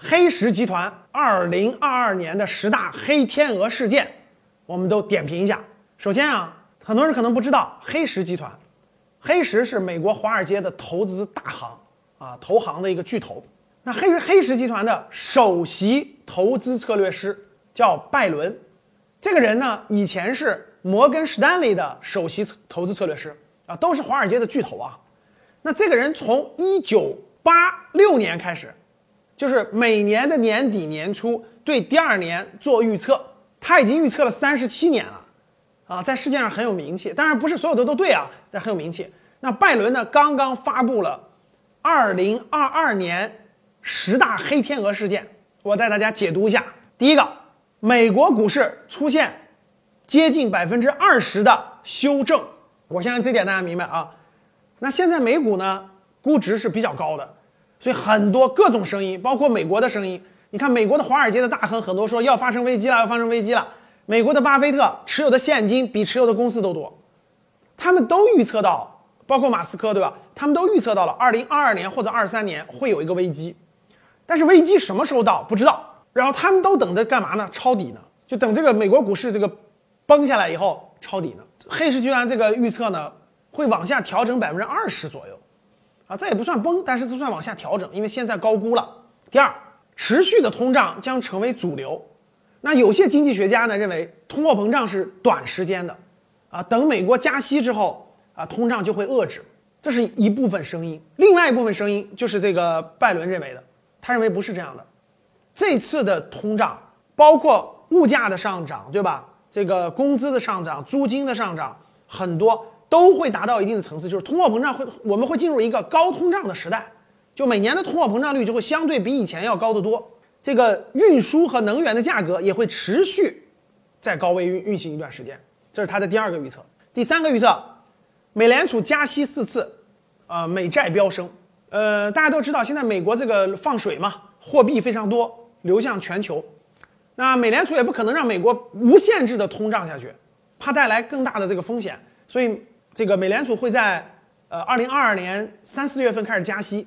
黑石集团二零二二年的十大黑天鹅事件，我们都点评一下。首先啊，很多人可能不知道黑石集团，黑石是美国华尔街的投资大行啊，投行的一个巨头。那黑黑石集团的首席投资策略师叫拜伦，这个人呢，以前是摩根士丹利的首席投资策略师啊，都是华尔街的巨头啊。那这个人从一九八六年开始，就是每年的年底年初对第二年做预测，他已经预测了三十七年了，啊，在世界上很有名气。当然不是所有的都对啊，但很有名气。那拜伦呢，刚刚发布了二零二二年十大黑天鹅事件，我带大家解读一下。第一个，美国股市出现接近百分之二十的修正，我相信这点大家明白啊。那现在美股呢，估值是比较高的，所以很多各种声音，包括美国的声音。你看，美国的华尔街的大亨很多说要发生危机了，要发生危机了。美国的巴菲特持有的现金比持有的公司都多，他们都预测到，包括马斯克，对吧？他们都预测到了二零二二年或者二三年会有一个危机，但是危机什么时候到不知道。然后他们都等着干嘛呢？抄底呢？就等这个美国股市这个崩下来以后抄底呢？黑石集团这个预测呢？会往下调整百分之二十左右，啊，这也不算崩，但是这算往下调整，因为现在高估了。第二，持续的通胀将成为主流。那有些经济学家呢认为，通货膨胀是短时间的，啊，等美国加息之后，啊，通胀就会遏制。这是一部分声音。另外一部分声音就是这个拜伦认为的，他认为不是这样的。这次的通胀包括物价的上涨，对吧？这个工资的上涨、租金的上涨，很多。都会达到一定的层次，就是通货膨胀会，我们会进入一个高通胀的时代，就每年的通货膨胀率就会相对比以前要高得多。这个运输和能源的价格也会持续在高位运运行一段时间，这是它的第二个预测。第三个预测，美联储加息四次，啊，美债飙升。呃，大家都知道现在美国这个放水嘛，货币非常多流向全球，那美联储也不可能让美国无限制的通胀下去，怕带来更大的这个风险，所以。这个美联储会在呃二零二二年三四月份开始加息，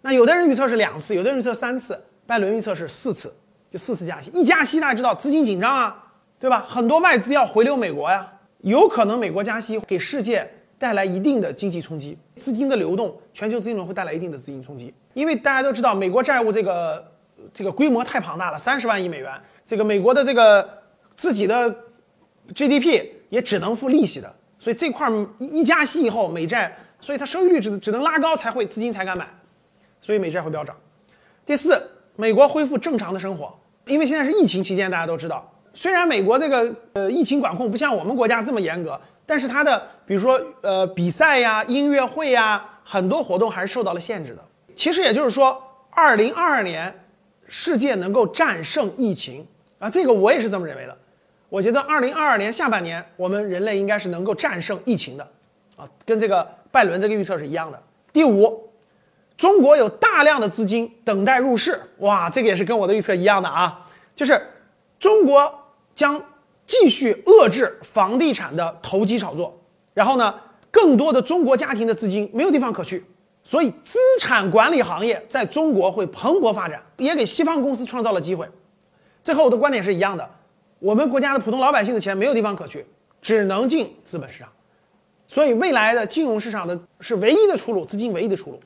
那有的人预测是两次，有的人预测三次，拜伦预测是四次，就四次加息。一加息，大家知道资金紧张啊，对吧？很多外资要回流美国呀，有可能美国加息给世界带来一定的经济冲击，资金的流动，全球资金流会带来一定的资金冲击。因为大家都知道，美国债务这个这个规模太庞大了，三十万亿美元，这个美国的这个自己的 GDP 也只能付利息的。所以这块一一加息以后，美债，所以它收益率只只能拉高才会资金才敢买，所以美债会飙涨。第四，美国恢复正常的生活，因为现在是疫情期间，大家都知道，虽然美国这个呃疫情管控不像我们国家这么严格，但是它的比如说呃比赛呀、音乐会呀，很多活动还是受到了限制的。其实也就是说，二零二二年世界能够战胜疫情啊，这个我也是这么认为的。我觉得二零二二年下半年，我们人类应该是能够战胜疫情的，啊，跟这个拜伦这个预测是一样的。第五，中国有大量的资金等待入市，哇，这个也是跟我的预测一样的啊，就是中国将继续遏制房地产的投机炒作，然后呢，更多的中国家庭的资金没有地方可去，所以资产管理行业在中国会蓬勃发展，也给西方公司创造了机会。这和我的观点是一样的。我们国家的普通老百姓的钱没有地方可去，只能进资本市场，所以未来的金融市场的是唯一的出路，资金唯一的出路。